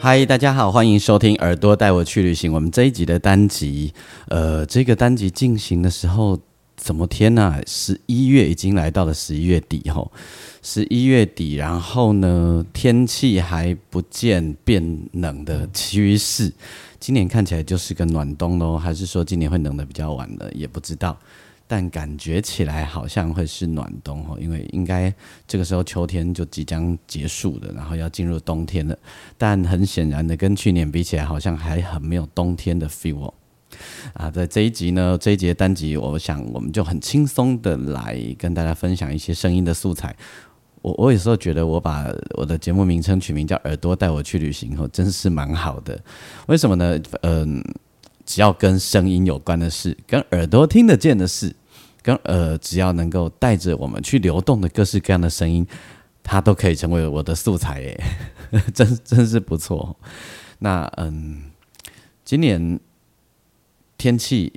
嗨，大家好，欢迎收听《耳朵带我去旅行》。我们这一集的单集，呃，这个单集进行的时候，怎么天呐？十一月已经来到了十一月底吼，十一月底，然后呢，天气还不见变冷的趋势。今年看起来就是个暖冬喽，还是说今年会冷的比较晚了？也不知道。但感觉起来好像会是暖冬哦，因为应该这个时候秋天就即将结束了，然后要进入冬天了。但很显然的，跟去年比起来，好像还很没有冬天的 feel 啊。在这一集呢，这一节单集，我想我们就很轻松的来跟大家分享一些声音的素材。我我有时候觉得，我把我的节目名称取名叫“耳朵带我去旅行”后，真是蛮好的。为什么呢？嗯。只要跟声音有关的事，跟耳朵听得见的事，跟呃，只要能够带着我们去流动的各式各样的声音，它都可以成为我的素材耶，真真是不错。那嗯，今年天气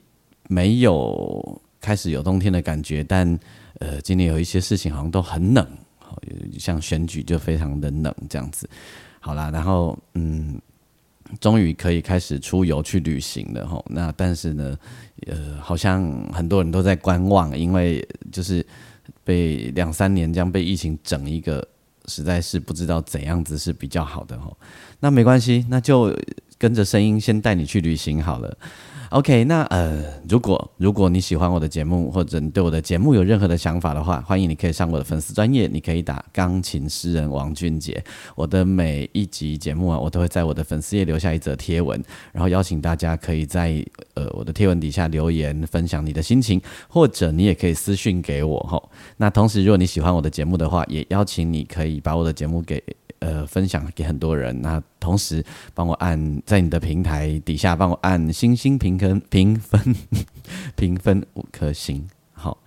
没有开始有冬天的感觉，但呃，今年有一些事情好像都很冷，像选举就非常的冷这样子。好啦，然后嗯。终于可以开始出游去旅行了吼，那但是呢，呃，好像很多人都在观望，因为就是被两三年这样被疫情整一个，实在是不知道怎样子是比较好的吼。那没关系，那就跟着声音先带你去旅行好了。OK，那呃，如果如果你喜欢我的节目，或者你对我的节目有任何的想法的话，欢迎你可以上我的粉丝专业，你可以打钢琴诗人王俊杰。我的每一集节目啊，我都会在我的粉丝页留下一则贴文，然后邀请大家可以在呃我的贴文底下留言分享你的心情，或者你也可以私讯给我哈。那同时，如果你喜欢我的节目的话，也邀请你可以把我的节目给。呃，分享给很多人，那同时帮我按在你的平台底下帮我按星星评分评分 评分五颗星，好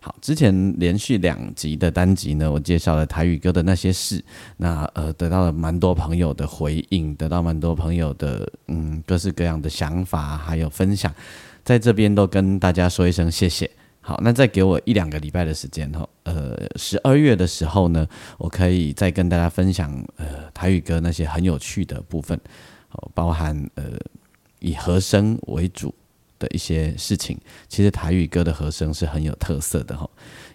好。之前连续两集的单集呢，我介绍了台语歌的那些事，那呃得到了蛮多朋友的回应，得到蛮多朋友的嗯各式各样的想法还有分享，在这边都跟大家说一声谢谢。好，那再给我一两个礼拜的时间哈，呃，十二月的时候呢，我可以再跟大家分享呃台语歌那些很有趣的部分，包含呃以和声为主的一些事情。其实台语歌的和声是很有特色的哈，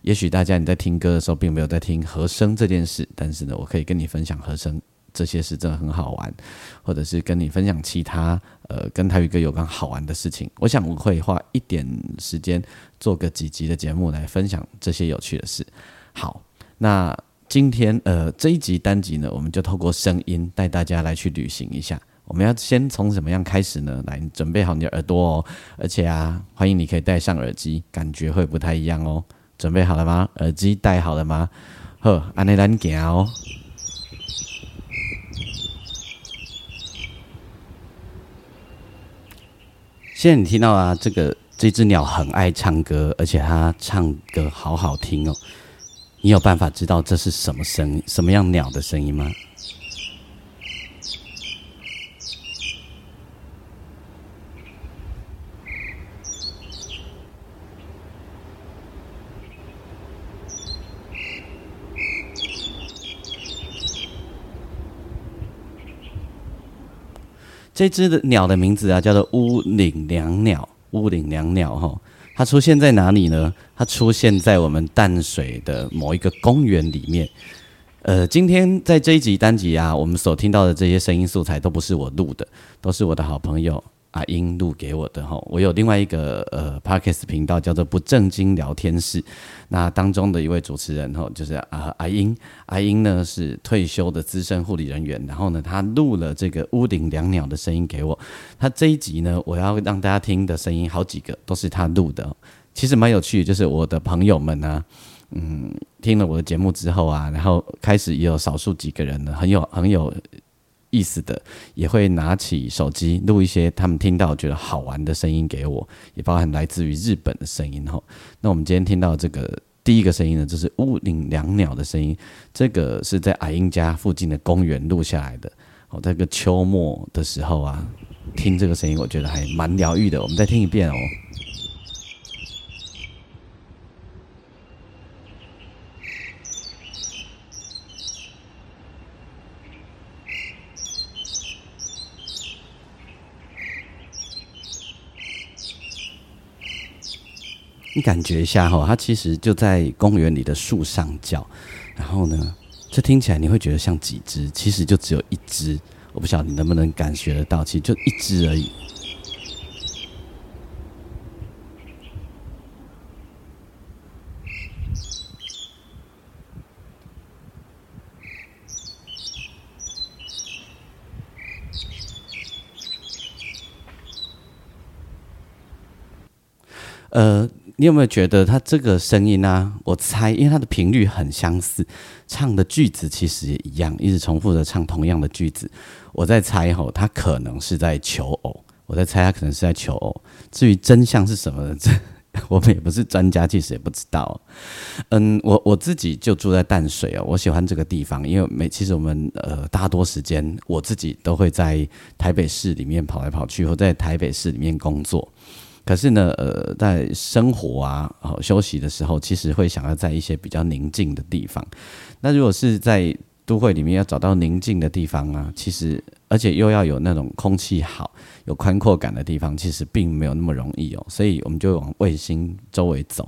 也许大家你在听歌的时候并没有在听和声这件事，但是呢，我可以跟你分享和声。这些是真的很好玩，或者是跟你分享其他呃跟台语歌有关好玩的事情。我想我会花一点时间做个几集的节目来分享这些有趣的事。好，那今天呃这一集单集呢，我们就透过声音带大家来去旅行一下。我们要先从怎么样开始呢？来准备好你的耳朵哦，而且啊，欢迎你可以戴上耳机，感觉会不太一样哦。准备好了吗？耳机戴好了吗？呵，安内兰行哦。现在你听到啊，这个这只鸟很爱唱歌，而且它唱歌好好听哦。你有办法知道这是什么声音、什么样鸟的声音吗？这只的鸟的名字啊，叫做乌岭两鸟。屋顶两鸟哈，它出现在哪里呢？它出现在我们淡水的某一个公园里面。呃，今天在这一集单集啊，我们所听到的这些声音素材都不是我录的，都是我的好朋友。阿英录给我的哈，我有另外一个呃 podcast 频道叫做不正经聊天室，那当中的一位主持人哈，就是啊阿英，阿英呢是退休的资深护理人员，然后呢他录了这个屋顶两鸟的声音给我，他这一集呢我要让大家听的声音好几个都是他录的，其实蛮有趣，就是我的朋友们呢。嗯，听了我的节目之后啊，然后开始也有少数几个人呢，很有很有意思的，也会拿起手机录一些他们听到觉得好玩的声音给我，也包含来自于日本的声音哈。那我们今天听到这个第一个声音呢，就是屋顶两鸟的声音，这个是在矮英家附近的公园录下来的。哦，在个秋末的时候啊，听这个声音，我觉得还蛮疗愈的。我们再听一遍哦。你感觉一下哈，它其实就在公园里的树上叫，然后呢，这听起来你会觉得像几只，其实就只有一只。我不晓得你能不能感觉得到，其实就一只而已。呃。你有没有觉得他这个声音呢？我猜，因为它的频率很相似，唱的句子其实也一样，一直重复着唱同样的句子。我在猜吼，他可能是在求偶。我在猜他可能是在求偶。至于真相是什么呢，这 我们也不是专家，其实也不知道。嗯，我我自己就住在淡水哦，我喜欢这个地方，因为每其实我们呃大多时间我自己都会在台北市里面跑来跑去，或在台北市里面工作。可是呢，呃，在生活啊、休息的时候，其实会想要在一些比较宁静的地方。那如果是在都会里面要找到宁静的地方啊，其实而且又要有那种空气好、有宽阔感的地方，其实并没有那么容易哦。所以我们就往卫星周围走。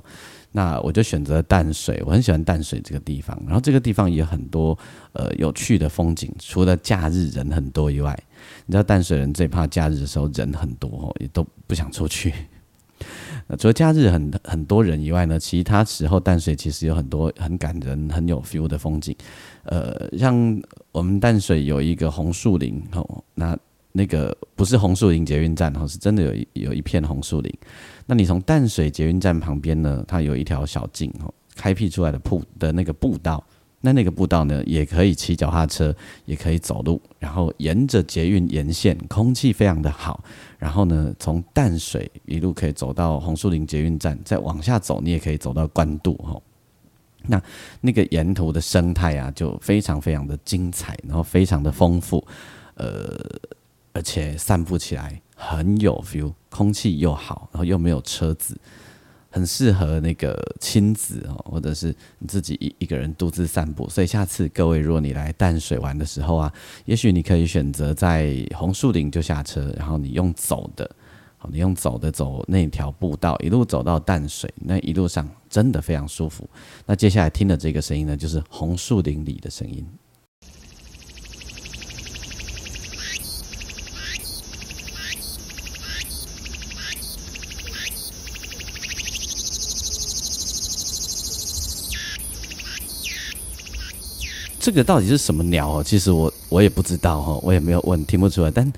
那我就选择淡水，我很喜欢淡水这个地方。然后这个地方也有很多呃有趣的风景，除了假日人很多以外。你知道淡水人最怕假日的时候人很多，也都不想出去。除了假日很很多人以外呢，其他时候淡水其实有很多很感人、很有 feel 的风景。呃，像我们淡水有一个红树林哦，那那个不是红树林捷运站哦，是真的有有一片红树林。那你从淡水捷运站旁边呢，它有一条小径哦，开辟出来的铺的那个步道。那那个步道呢，也可以骑脚踏车，也可以走路，然后沿着捷运沿线，空气非常的好。然后呢，从淡水一路可以走到红树林捷运站，再往下走，你也可以走到关渡哈。那那个沿途的生态啊，就非常非常的精彩，然后非常的丰富，呃，而且散步起来很有 feel，空气又好，然后又没有车子。很适合那个亲子哦，或者是你自己一一个人独自散步。所以下次各位，如果你来淡水玩的时候啊，也许你可以选择在红树林就下车，然后你用走的，你用走的走那条步道，一路走到淡水，那一路上真的非常舒服。那接下来听的这个声音呢，就是红树林里的声音。这个到底是什么鸟哦？其实我我也不知道哈，我也没有问，听不出来。但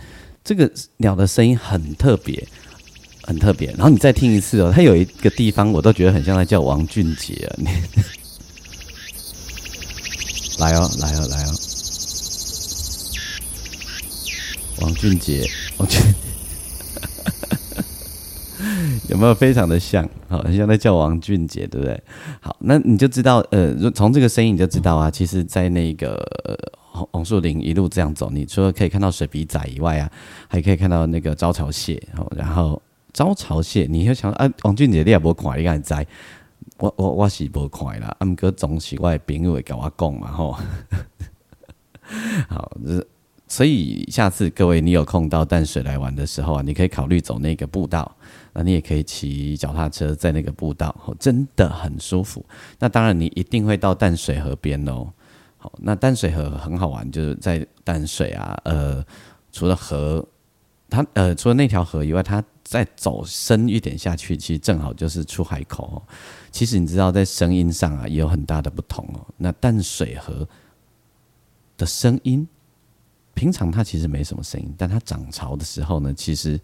这个鸟的声音很特别，很特别。然后你再听一次哦，它有一个地方我都觉得很像在叫王俊杰啊！来哦，来哦，来哦，王俊杰，王俊。有没有非常的像？好，很像在叫王俊杰，对不对？好，那你就知道，呃，从这个声音你就知道啊，其实，在那个红红树林一路这样走，你除了可以看到水笔仔以外啊，还可以看到那个招潮蟹。然后招潮蟹，你会想啊，王俊杰你也不看，你敢知？我我我是不看啦，阿姆哥总是我的朋友会跟我讲嘛，吼。好，所以下次各位你有空到淡水来玩的时候啊，你可以考虑走那个步道。那你也可以骑脚踏车在那个步道，真的很舒服。那当然，你一定会到淡水河边哦。好，那淡水河很好玩，就是在淡水啊，呃，除了河，它呃，除了那条河以外，它再走深一点下去，其实正好就是出海口。其实你知道，在声音上啊，也有很大的不同哦。那淡水河的声音，平常它其实没什么声音，但它涨潮的时候呢，其实。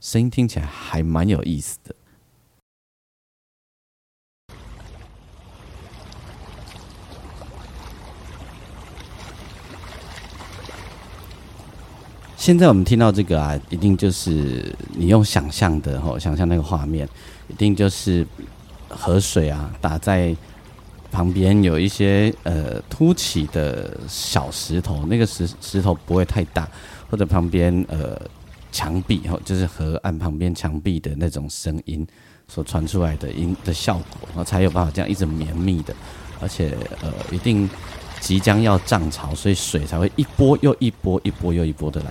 声音听起来还蛮有意思的。现在我们听到这个啊，一定就是你用想象的吼，想象那个画面，一定就是河水啊打在旁边有一些呃凸起的小石头，那个石石头不会太大，或者旁边呃墙壁吼，就是河岸旁边墙壁的那种声音所传出来的音的效果，然后才有办法这样一直绵密的，而且呃一定。即将要涨潮，所以水才会一波又一波，一波又一波的来。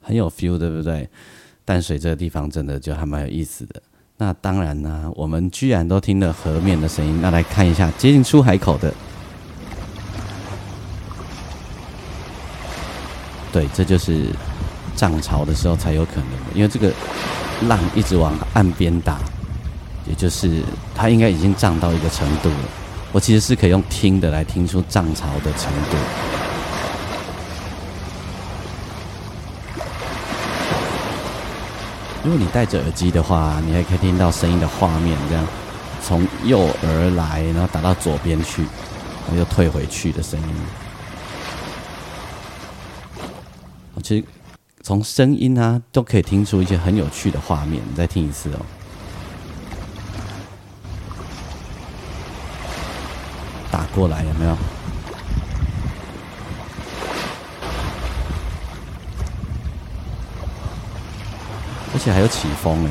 很有 feel，对不对？淡水这个地方真的就还蛮有意思的。那当然呢，我们居然都听了河面的声音，那来看一下接近出海口的。对，这就是涨潮的时候才有可能，因为这个浪一直往岸边打，也就是它应该已经涨到一个程度了。我其实是可以用听的来听出涨潮的程度。如果你戴着耳机的话，你还可以听到声音的画面，这样从右而来，然后打到左边去，然后又退回去的声音。其实从声音啊，都可以听出一些很有趣的画面。你再听一次哦，打过来有没有？而且还有起风哎！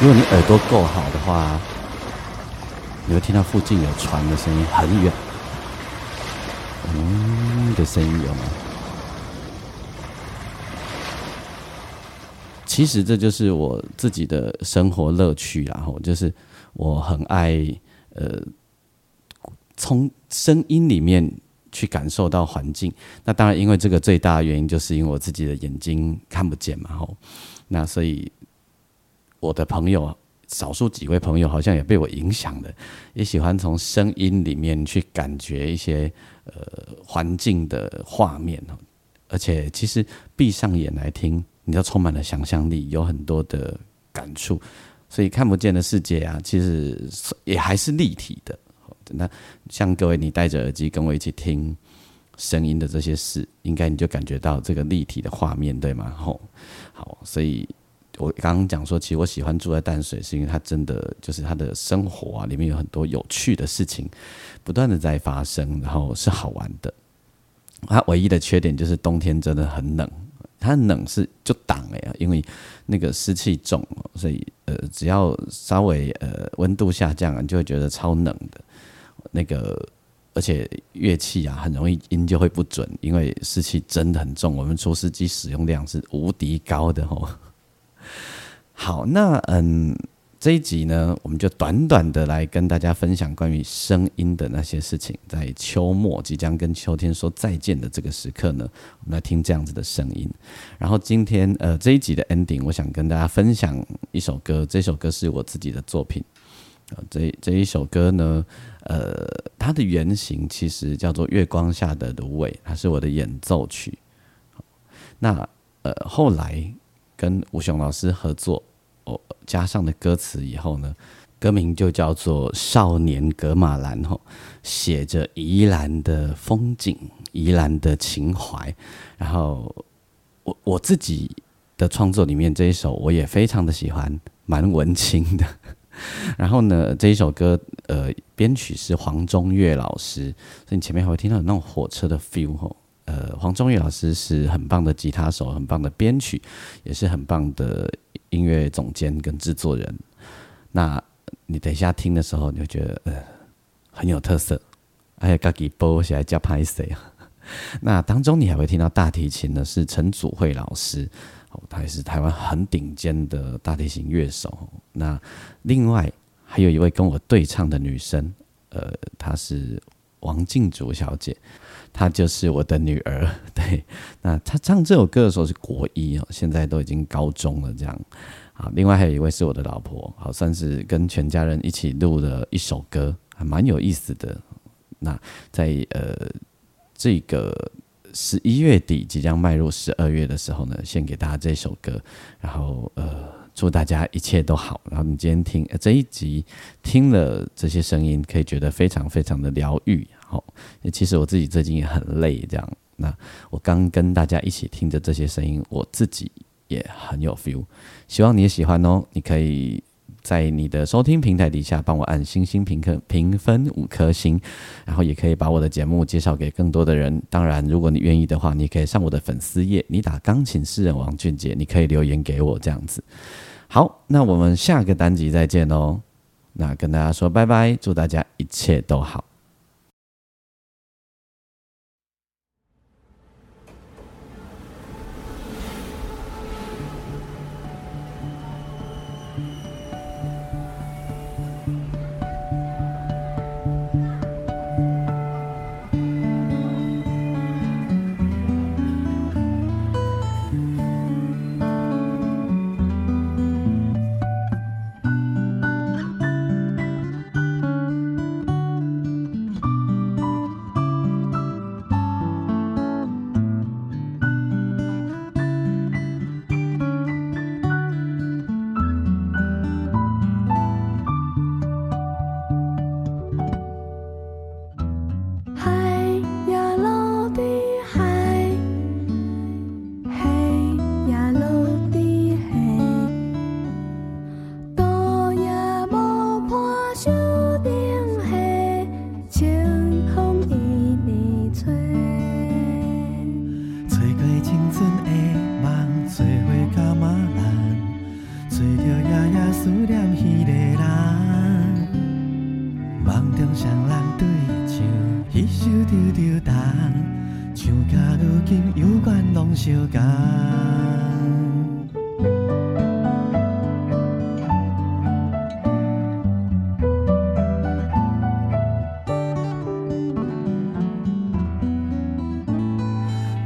如果你耳朵够好的话。你会听到附近有船的声音，很远，嗯的声音有吗？其实这就是我自己的生活乐趣，然后就是我很爱呃，从声音里面去感受到环境。那当然，因为这个最大的原因，就是因为我自己的眼睛看不见嘛，吼。那所以我的朋友。少数几位朋友好像也被我影响了，也喜欢从声音里面去感觉一些呃环境的画面而且其实闭上眼来听，你就充满了想象力，有很多的感触。所以看不见的世界啊，其实也还是立体的。那像各位你戴着耳机跟我一起听声音的这些事，应该你就感觉到这个立体的画面，对吗？吼，好，所以。我刚刚讲说，其实我喜欢住在淡水，是因为它真的就是它的生活啊，里面有很多有趣的事情，不断的在发生，然后是好玩的。它唯一的缺点就是冬天真的很冷，它冷是就挡哎呀，因为那个湿气重，所以呃，只要稍微呃温度下降，你就会觉得超冷的。那个而且乐器啊，很容易音就会不准，因为湿气真的很重。我们除湿机使用量是无敌高的哦。好，那嗯，这一集呢，我们就短短的来跟大家分享关于声音的那些事情。在秋末即将跟秋天说再见的这个时刻呢，我们来听这样子的声音。然后今天呃这一集的 ending，我想跟大家分享一首歌，这首歌是我自己的作品。这这一首歌呢，呃，它的原型其实叫做《月光下的芦苇》，它是我的演奏曲。那呃后来。跟吴雄老师合作，哦，加上的歌词以后呢，歌名就叫做《少年格马兰》吼，写着宜兰的风景、宜兰的情怀。然后我我自己的创作里面这一首我也非常的喜欢，蛮文青的。然后呢，这一首歌呃编曲是黄中岳老师，所以你前面还会听到有那种火车的 feel 吼。呃，黄宗岳老师是很棒的吉他手，很棒的编曲，也是很棒的音乐总监跟制作人。那你等一下听的时候，你会觉得呃很有特色。哎呀，自己播起来叫拍谁？那当中你还会听到大提琴的是陈祖慧老师，哦，他也是台湾很顶尖的大提琴乐手。那另外还有一位跟我对唱的女生，呃，她是王静竹小姐。她就是我的女儿，对。那她唱这首歌的时候是国一哦，现在都已经高中了这样。好，另外还有一位是我的老婆，好，算是跟全家人一起录的一首歌，还蛮有意思的。那在呃这个十一月底即将迈入十二月的时候呢，献给大家这首歌，然后呃祝大家一切都好。然后你今天听呃这一集听了这些声音，可以觉得非常非常的疗愈。好，其实我自己最近也很累，这样。那我刚跟大家一起听着这些声音，我自己也很有 feel。希望你也喜欢哦，你可以。在你的收听平台底下，帮我按星星评分评分五颗星，然后也可以把我的节目介绍给更多的人。当然，如果你愿意的话，你可以上我的粉丝页，你打钢琴诗人王俊杰，你可以留言给我这样子。好，那我们下个单集再见哦。那跟大家说拜拜，祝大家一切都好。思念彼个人，梦中双人对唱，彼首丢丢铜，唱甲如今有关拢相共。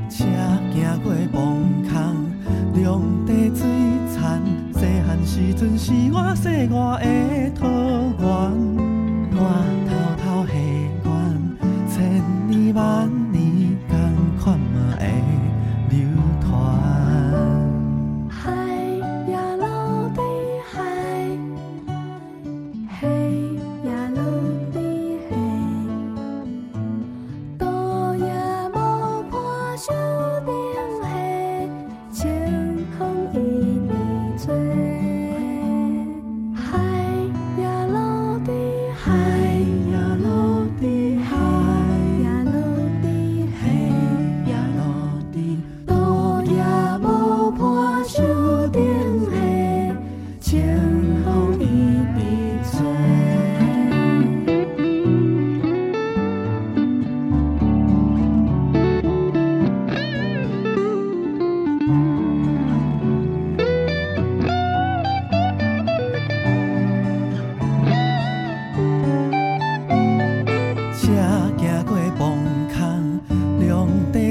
车行过芒坑，垅地水田。是全是我世外的桃源。